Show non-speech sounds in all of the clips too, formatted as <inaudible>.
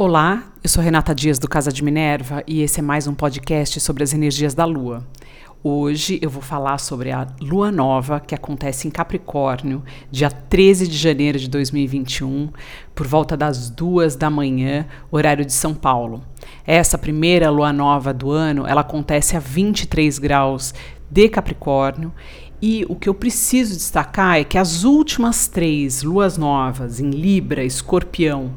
Olá, eu sou Renata Dias do Casa de Minerva e esse é mais um podcast sobre as energias da Lua. Hoje eu vou falar sobre a Lua Nova que acontece em Capricórnio, dia 13 de janeiro de 2021, por volta das duas da manhã, horário de São Paulo. Essa primeira Lua Nova do ano, ela acontece a 23 graus de Capricórnio e o que eu preciso destacar é que as últimas três luas novas em Libra, Escorpião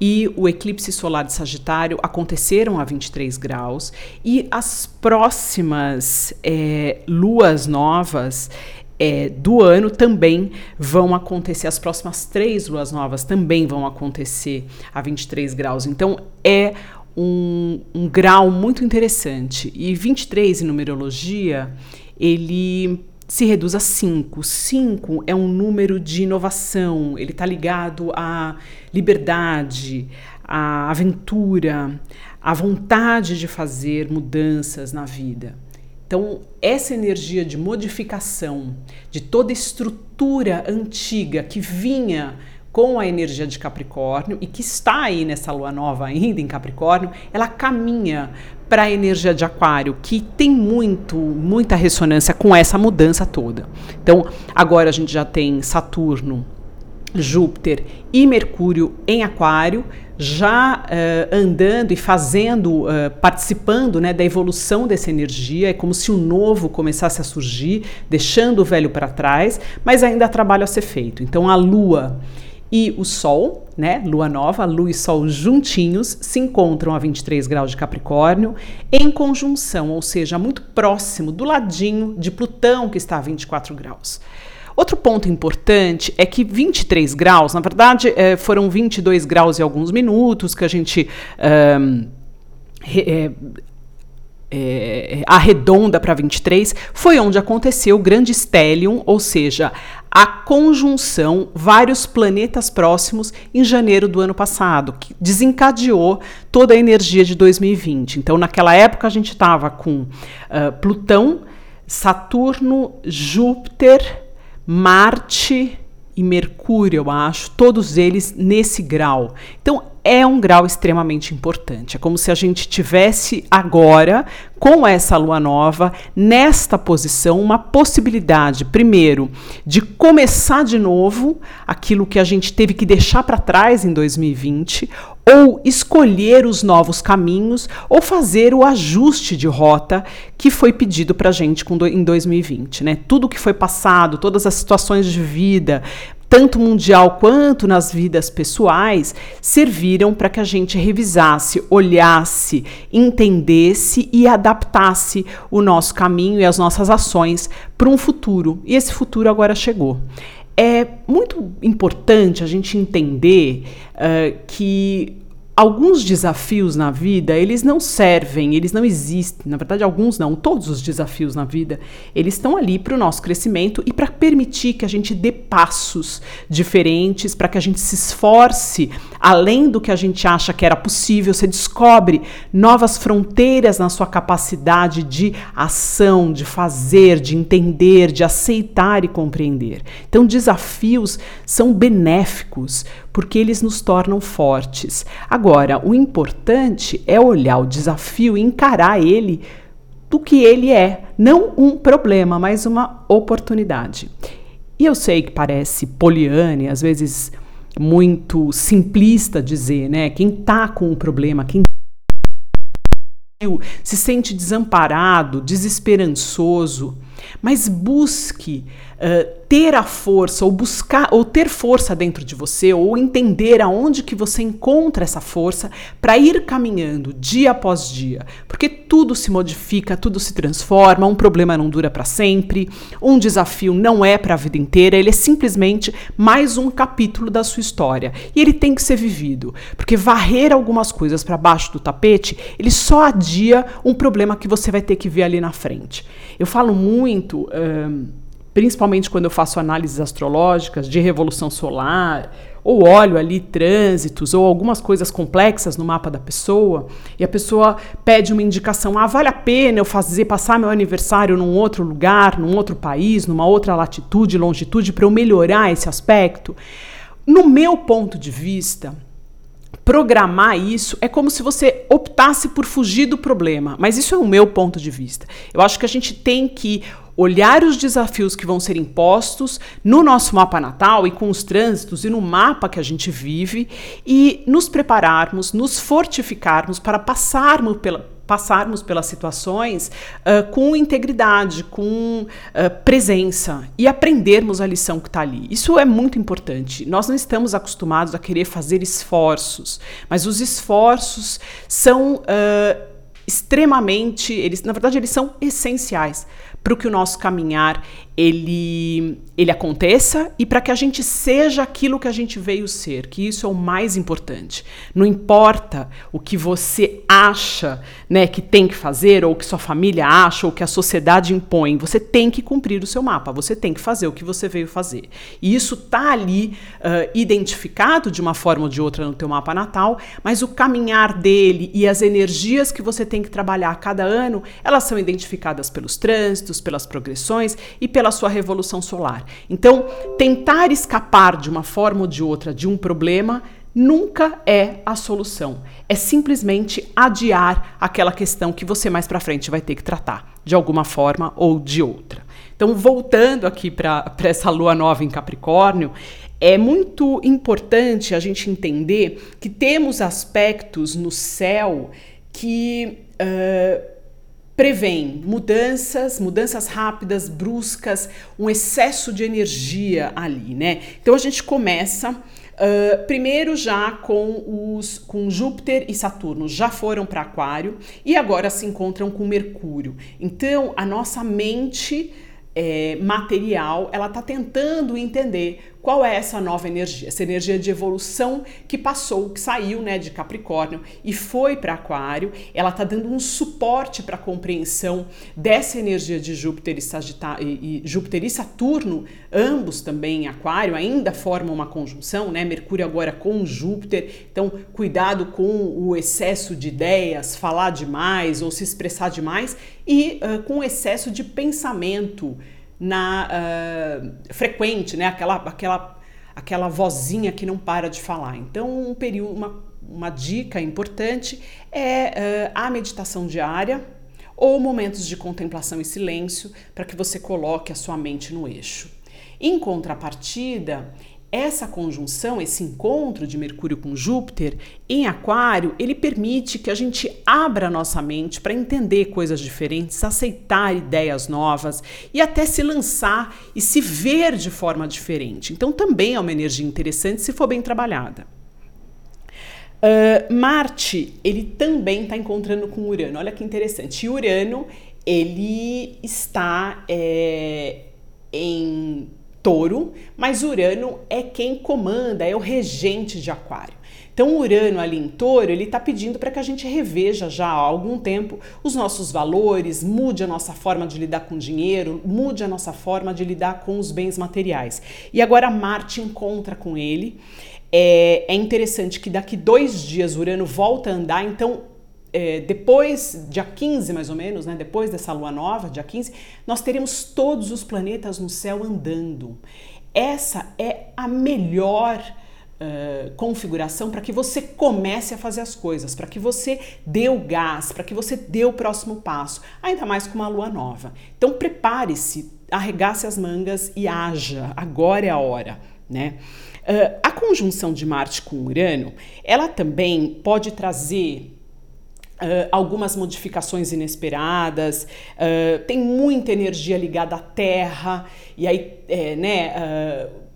e o eclipse solar de Sagitário aconteceram a 23 graus e as próximas é, luas novas é, do ano também vão acontecer, as próximas três luas novas também vão acontecer a 23 graus. Então é um, um grau muito interessante. E 23 em numerologia, ele se reduz a 5. 5 é um número de inovação, ele está ligado à liberdade, à aventura, à vontade de fazer mudanças na vida. Então, essa energia de modificação de toda estrutura antiga que vinha com a energia de Capricórnio e que está aí nessa lua nova ainda em Capricórnio, ela caminha para a energia de Aquário, que tem muito, muita ressonância com essa mudança toda. Então, agora a gente já tem Saturno, Júpiter e Mercúrio em Aquário, já uh, andando e fazendo, uh, participando né, da evolução dessa energia. É como se o novo começasse a surgir, deixando o velho para trás, mas ainda há trabalho a ser feito. Então, a Lua e o Sol, né, Lua nova, Lua e Sol juntinhos, se encontram a 23 graus de Capricórnio, em conjunção, ou seja, muito próximo, do ladinho de Plutão, que está a 24 graus. Outro ponto importante é que 23 graus, na verdade, é, foram 22 graus e alguns minutos que a gente. Um, é, é, arredonda para 23, foi onde aconteceu o grande stellium, ou seja, a conjunção vários planetas próximos em janeiro do ano passado, que desencadeou toda a energia de 2020. Então, naquela época, a gente estava com uh, Plutão, Saturno, Júpiter, Marte e Mercúrio, eu acho, todos eles nesse grau. Então, é um grau extremamente importante. É como se a gente tivesse agora, com essa lua nova, nesta posição, uma possibilidade, primeiro, de começar de novo aquilo que a gente teve que deixar para trás em 2020, ou escolher os novos caminhos, ou fazer o ajuste de rota que foi pedido para a gente em 2020. Né? Tudo que foi passado, todas as situações de vida, tanto mundial quanto nas vidas pessoais, serviram para que a gente revisasse, olhasse, entendesse e adaptasse o nosso caminho e as nossas ações para um futuro. E esse futuro agora chegou. É muito importante a gente entender uh, que alguns desafios na vida, eles não servem, eles não existem. Na verdade, alguns não, todos os desafios na vida, eles estão ali para o nosso crescimento e para permitir que a gente dê passos diferentes, para que a gente se esforce além do que a gente acha que era possível. Você descobre novas fronteiras na sua capacidade de ação, de fazer, de entender, de aceitar e compreender. Então, desafios são benéficos porque eles nos tornam fortes. Agora, o importante é olhar o desafio e encarar ele do que ele é, não um problema, mas uma oportunidade. E eu sei que parece poliane, às vezes muito simplista dizer, né? Quem tá com um problema, quem se sente desamparado, desesperançoso, mas busque uh, ter a força ou buscar ou ter força dentro de você ou entender aonde que você encontra essa força para ir caminhando dia após dia, porque tudo se modifica, tudo se transforma, um problema não dura para sempre, um desafio não é para a vida inteira, ele é simplesmente mais um capítulo da sua história e ele tem que ser vivido, porque varrer algumas coisas para baixo do tapete, ele só adia um problema que você vai ter que ver ali na frente. Eu falo muito principalmente quando eu faço análises astrológicas de revolução solar, ou olho ali trânsitos ou algumas coisas complexas no mapa da pessoa, e a pessoa pede uma indicação: ah, vale a pena eu fazer passar meu aniversário num outro lugar, num outro país, numa outra latitude, longitude, para eu melhorar esse aspecto? No meu ponto de vista, programar isso é como se você optasse por fugir do problema. Mas isso é o meu ponto de vista. Eu acho que a gente tem que olhar os desafios que vão ser impostos no nosso mapa natal e com os trânsitos e no mapa que a gente vive e nos prepararmos, nos fortificarmos para passarmos pela, passarmos pelas situações uh, com integridade, com uh, presença e aprendermos a lição que está ali. Isso é muito importante. Nós não estamos acostumados a querer fazer esforços, mas os esforços são uh, extremamente, eles, na verdade, eles são essenciais para que o nosso caminhar ele, ele aconteça e para que a gente seja aquilo que a gente veio ser, que isso é o mais importante. Não importa o que você acha né, que tem que fazer, ou que sua família acha, ou que a sociedade impõe, você tem que cumprir o seu mapa, você tem que fazer o que você veio fazer. E isso está ali uh, identificado de uma forma ou de outra no teu mapa natal, mas o caminhar dele e as energias que você tem que trabalhar a cada ano, elas são identificadas pelos trânsitos, pelas progressões e pela sua revolução solar. Então, tentar escapar de uma forma ou de outra de um problema nunca é a solução. É simplesmente adiar aquela questão que você mais para frente vai ter que tratar, de alguma forma ou de outra. Então, voltando aqui para essa lua nova em Capricórnio, é muito importante a gente entender que temos aspectos no céu que. Uh, prevêem mudanças, mudanças rápidas, bruscas, um excesso de energia ali, né? Então a gente começa uh, primeiro já com os com Júpiter e Saturno já foram para Aquário e agora se encontram com Mercúrio. Então a nossa mente é, material, ela está tentando entender qual é essa nova energia, essa energia de evolução que passou, que saiu né, de Capricórnio e foi para Aquário. Ela está dando um suporte para a compreensão dessa energia de Júpiter e, e, e, Júpiter e Saturno, ambos também em Aquário, ainda formam uma conjunção, né? Mercúrio agora com Júpiter. Então, cuidado com o excesso de ideias, falar demais ou se expressar demais e uh, com o excesso de pensamento na uh, frequente, né? Aquela, aquela, aquela vozinha que não para de falar. Então, um período, uma, uma dica importante é uh, a meditação diária ou momentos de contemplação e silêncio para que você coloque a sua mente no eixo. Em contrapartida, essa conjunção, esse encontro de Mercúrio com Júpiter em Aquário, ele permite que a gente abra a nossa mente para entender coisas diferentes, aceitar ideias novas e até se lançar e se ver de forma diferente. Então, também é uma energia interessante se for bem trabalhada. Uh, Marte, ele também está encontrando com Urano. Olha que interessante. E Urano, ele está é, em touro, mas Urano é quem comanda, é o regente de Aquário. Então, Urano ali em touro, ele está pedindo para que a gente reveja já há algum tempo os nossos valores, mude a nossa forma de lidar com dinheiro, mude a nossa forma de lidar com os bens materiais. E agora Marte encontra com ele. É, é interessante que daqui dois dias Urano volta a andar, então é, depois, dia 15 mais ou menos, né, depois dessa lua nova, dia 15, nós teremos todos os planetas no céu andando. Essa é a melhor uh, configuração para que você comece a fazer as coisas, para que você dê o gás, para que você dê o próximo passo, ainda mais com uma lua nova. Então prepare-se, arregace as mangas e haja, agora é a hora. Né? Uh, a conjunção de Marte com Urano, ela também pode trazer Uh, algumas modificações inesperadas, uh, tem muita energia ligada à terra, e aí, é, né, uh,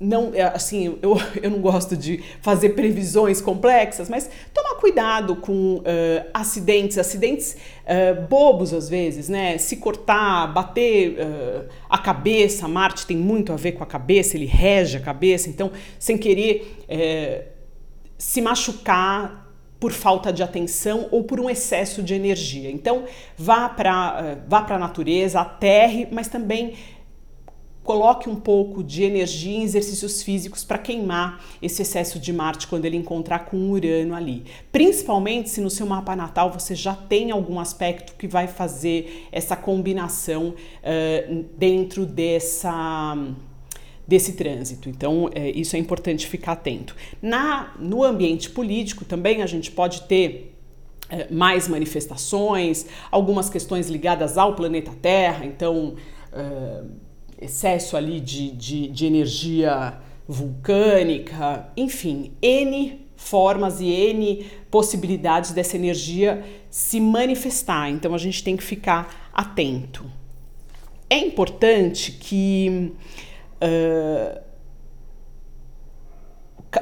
não, é, assim, eu, <laughs> eu não gosto de fazer previsões complexas, mas tomar cuidado com acidentes, acidentes bobos às vezes, né, se cortar, bater a cabeça, Marte tem muito a ver com a cabeça, ele rege a cabeça, então, sem querer se machucar por falta de atenção ou por um excesso de energia. Então, vá para eh, vá a natureza, aterre, mas também coloque um pouco de energia em exercícios físicos para queimar esse excesso de Marte quando ele encontrar com Urano ali. Principalmente se no seu mapa natal você já tem algum aspecto que vai fazer essa combinação uh, dentro dessa desse trânsito. Então, é, isso é importante ficar atento. Na, no ambiente político também a gente pode ter é, mais manifestações, algumas questões ligadas ao planeta Terra, então é, excesso ali de, de, de energia vulcânica, enfim, N formas e N possibilidades dessa energia se manifestar. Então a gente tem que ficar atento. É importante que uh,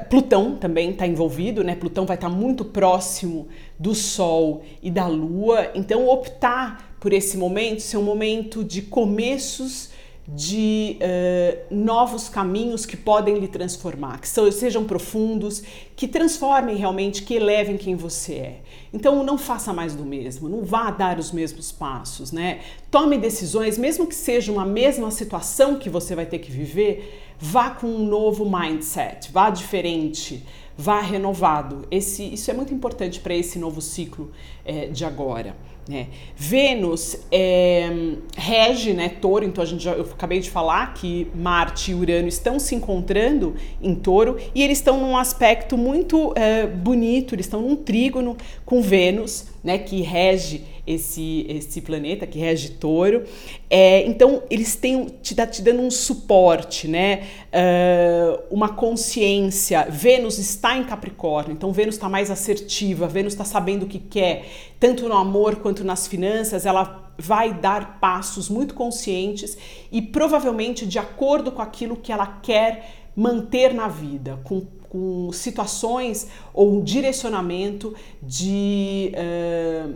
Plutão também está envolvido, né? Plutão vai estar tá muito próximo do Sol e da Lua, então optar por esse momento ser um momento de começos de uh, novos caminhos que podem lhe transformar, que sejam profundos, que transformem realmente, que elevem quem você é. Então não faça mais do mesmo, não vá dar os mesmos passos, né? Tome decisões, mesmo que seja uma mesma situação que você vai ter que viver, vá com um novo mindset, vá diferente, vá renovado. Esse, isso é muito importante para esse novo ciclo é, de agora. Né? Vênus é, rege né, touro, então a gente já, eu acabei de falar que Marte e Urano estão se encontrando em touro e eles estão num aspecto muito é, bonito, eles estão num trígono com Vênus, né, que rege esse, esse planeta, que rege touro. É, então, eles têm te, te dando um suporte, né, uh, uma consciência. Vênus está em Capricórnio, então Vênus está mais assertiva, Vênus está sabendo o que quer, tanto no amor quanto nas finanças, ela vai dar passos muito conscientes e provavelmente de acordo com aquilo que ela quer manter na vida, com, com situações ou um direcionamento de uh,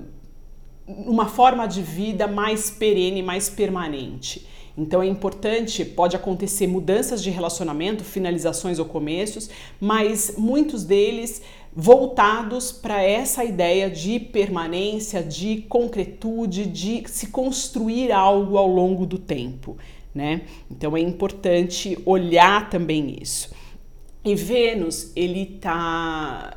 uma forma de vida mais perene, mais permanente. Então é importante, pode acontecer mudanças de relacionamento, finalizações ou começos, mas muitos deles voltados para essa ideia de permanência, de concretude, de se construir algo ao longo do tempo, né? Então é importante olhar também isso. E Vênus, ele tá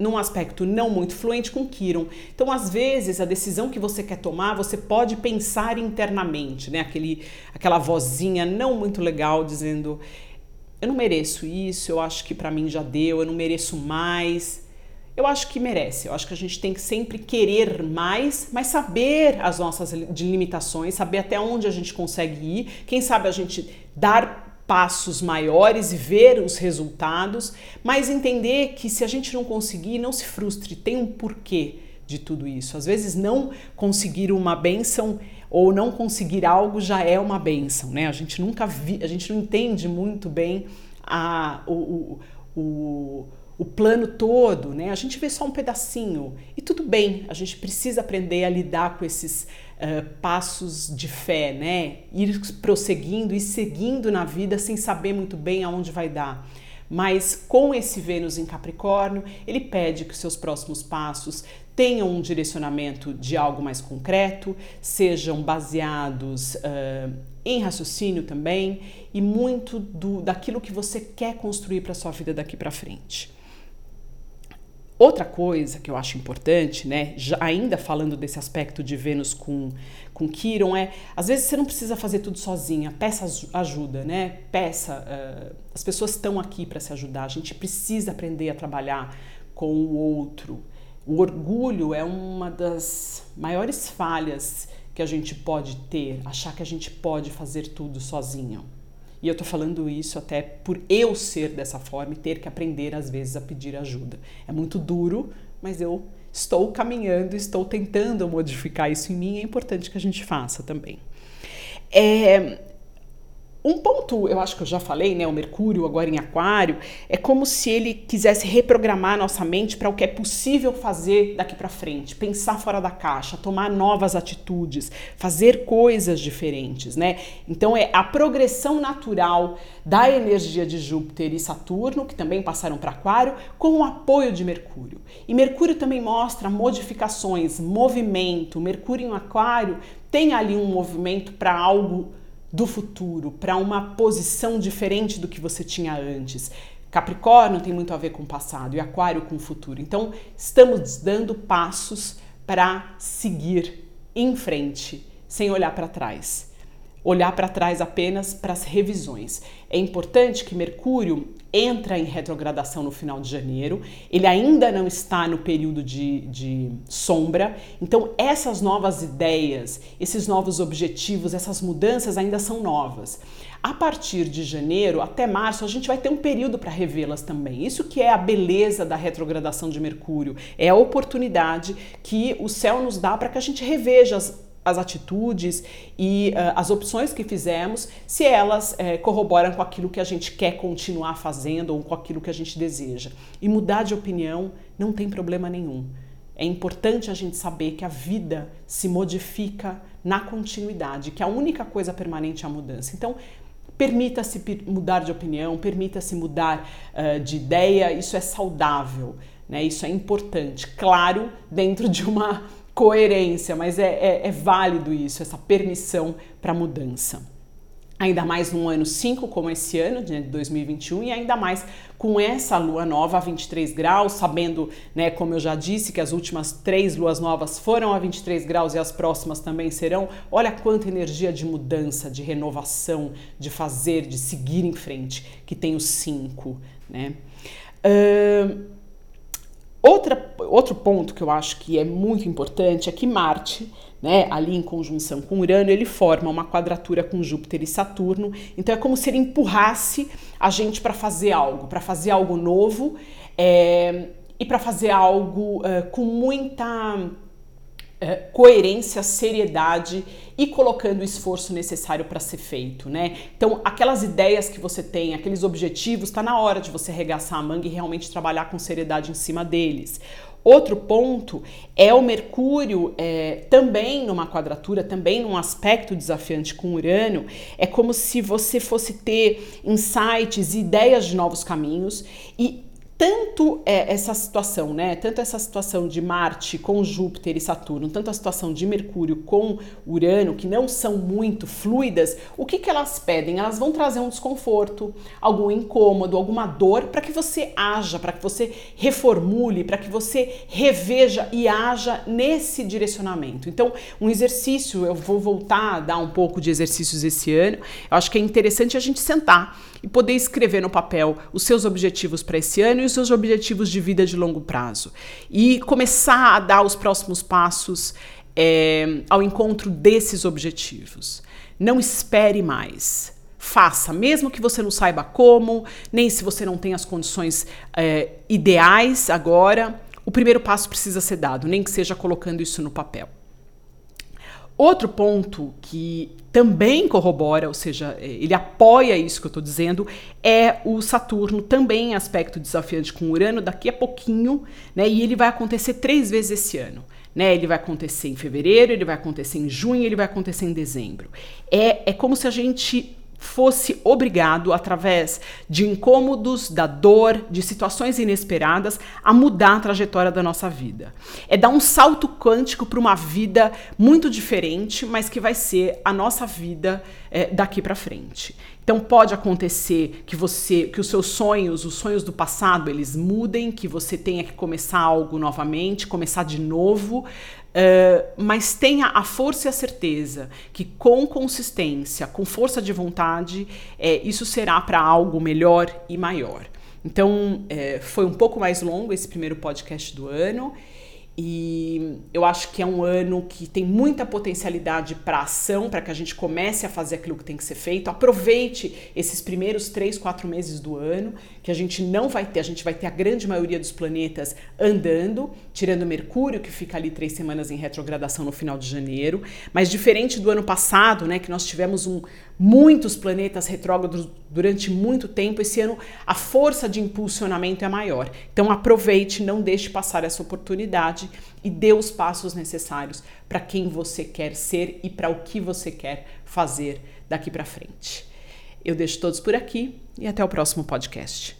num aspecto não muito fluente com Kiron. Então, às vezes, a decisão que você quer tomar, você pode pensar internamente, né? Aquele, aquela vozinha não muito legal dizendo: eu não mereço isso, eu acho que para mim já deu, eu não mereço mais. Eu acho que merece. Eu acho que a gente tem que sempre querer mais, mas saber as nossas limitações, saber até onde a gente consegue ir. Quem sabe a gente dar passos maiores e ver os resultados, mas entender que se a gente não conseguir, não se frustre, tem um porquê de tudo isso. Às vezes não conseguir uma benção ou não conseguir algo já é uma benção, né? A gente nunca vi, a gente não entende muito bem a, o, o, o o plano todo, né? A gente vê só um pedacinho e tudo bem. A gente precisa aprender a lidar com esses uh, passos de fé, né? Ir prosseguindo e seguindo na vida sem saber muito bem aonde vai dar. Mas com esse Vênus em Capricórnio, ele pede que os seus próximos passos tenham um direcionamento de algo mais concreto, sejam baseados uh, em raciocínio também e muito do, daquilo que você quer construir para sua vida daqui para frente. Outra coisa que eu acho importante, né, já, ainda falando desse aspecto de Vênus com, com Quiron, é às vezes você não precisa fazer tudo sozinha, peça ajuda, né? Peça, uh, as pessoas estão aqui para se ajudar, a gente precisa aprender a trabalhar com o outro. O orgulho é uma das maiores falhas que a gente pode ter, achar que a gente pode fazer tudo sozinho. E eu tô falando isso até por eu ser dessa forma e ter que aprender às vezes a pedir ajuda. É muito duro, mas eu estou caminhando, estou tentando modificar isso em mim, é importante que a gente faça também. É, um ponto, eu acho que eu já falei, né? O Mercúrio agora em Aquário, é como se ele quisesse reprogramar nossa mente para o que é possível fazer daqui para frente, pensar fora da caixa, tomar novas atitudes, fazer coisas diferentes, né? Então é a progressão natural da energia de Júpiter e Saturno, que também passaram para Aquário, com o apoio de Mercúrio. E Mercúrio também mostra modificações, movimento. Mercúrio em Aquário tem ali um movimento para algo do futuro, para uma posição diferente do que você tinha antes. Capricórnio tem muito a ver com o passado e Aquário com o futuro. Então, estamos dando passos para seguir em frente, sem olhar para trás. olhar para trás apenas para as revisões. É importante que Mercúrio entra em retrogradação no final de janeiro, ele ainda não está no período de, de sombra, então essas novas ideias, esses novos objetivos, essas mudanças ainda são novas. A partir de janeiro até março, a gente vai ter um período para revê-las também. Isso que é a beleza da retrogradação de Mercúrio, é a oportunidade que o céu nos dá para que a gente reveja as as atitudes e uh, as opções que fizemos, se elas uh, corroboram com aquilo que a gente quer continuar fazendo ou com aquilo que a gente deseja. E mudar de opinião não tem problema nenhum. É importante a gente saber que a vida se modifica na continuidade, que a única coisa permanente é a mudança. Então, permita-se mudar de opinião, permita-se mudar uh, de ideia, isso é saudável, né? isso é importante. Claro, dentro de uma coerência, mas é, é, é válido isso, essa permissão para mudança. Ainda mais num ano 5 como esse ano, de 2021, e ainda mais com essa lua nova a 23 graus, sabendo, né, como eu já disse, que as últimas três luas novas foram a 23 graus e as próximas também serão. Olha quanta energia de mudança, de renovação, de fazer, de seguir em frente, que tem os cinco, né? Uh, Outra, outro ponto que eu acho que é muito importante é que Marte, né, ali em conjunção com Urano, ele forma uma quadratura com Júpiter e Saturno. Então é como se ele empurrasse a gente para fazer algo, para fazer algo novo é, e para fazer algo é, com muita é, coerência, seriedade e colocando o esforço necessário para ser feito, né? Então, aquelas ideias que você tem, aqueles objetivos, está na hora de você arregaçar a manga e realmente trabalhar com seriedade em cima deles. Outro ponto é o Mercúrio é, também numa quadratura, também num aspecto desafiante com Urano. É como se você fosse ter insights, ideias de novos caminhos e tanto é, essa situação, né? Tanto essa situação de Marte com Júpiter e Saturno, tanto a situação de Mercúrio com Urano, que não são muito fluidas, o que, que elas pedem? Elas vão trazer um desconforto, algum incômodo, alguma dor, para que você haja, para que você reformule, para que você reveja e haja nesse direcionamento. Então, um exercício, eu vou voltar a dar um pouco de exercícios esse ano. Eu acho que é interessante a gente sentar e poder escrever no papel os seus objetivos para esse ano e os seus objetivos de vida de longo prazo. E começar a dar os próximos passos é, ao encontro desses objetivos. Não espere mais. Faça, mesmo que você não saiba como, nem se você não tem as condições é, ideais agora, o primeiro passo precisa ser dado, nem que seja colocando isso no papel. Outro ponto que também corrobora, ou seja, é, ele apoia isso que eu estou dizendo, é o Saturno, também em aspecto desafiante com Urano, daqui a pouquinho, né? E ele vai acontecer três vezes esse ano. Né, ele vai acontecer em fevereiro, ele vai acontecer em junho, ele vai acontecer em dezembro. É, é como se a gente fosse obrigado, através de incômodos, da dor, de situações inesperadas, a mudar a trajetória da nossa vida. É dar um salto quântico para uma vida muito diferente, mas que vai ser a nossa vida é, daqui para frente. Então pode acontecer que você, que os seus sonhos, os sonhos do passado, eles mudem, que você tenha que começar algo novamente, começar de novo, Uh, mas tenha a força e a certeza que com consistência, com força de vontade, é, isso será para algo melhor e maior. Então, é, foi um pouco mais longo esse primeiro podcast do ano. E eu acho que é um ano que tem muita potencialidade para ação, para que a gente comece a fazer aquilo que tem que ser feito. Aproveite esses primeiros três, quatro meses do ano, que a gente não vai ter, a gente vai ter a grande maioria dos planetas andando, tirando Mercúrio, que fica ali três semanas em retrogradação no final de janeiro. Mas diferente do ano passado, né, que nós tivemos um, muitos planetas retrógrados durante muito tempo, esse ano a força de impulsionamento é maior. Então aproveite, não deixe passar essa oportunidade e dê os passos necessários para quem você quer ser e para o que você quer fazer daqui para frente. Eu deixo todos por aqui e até o próximo podcast.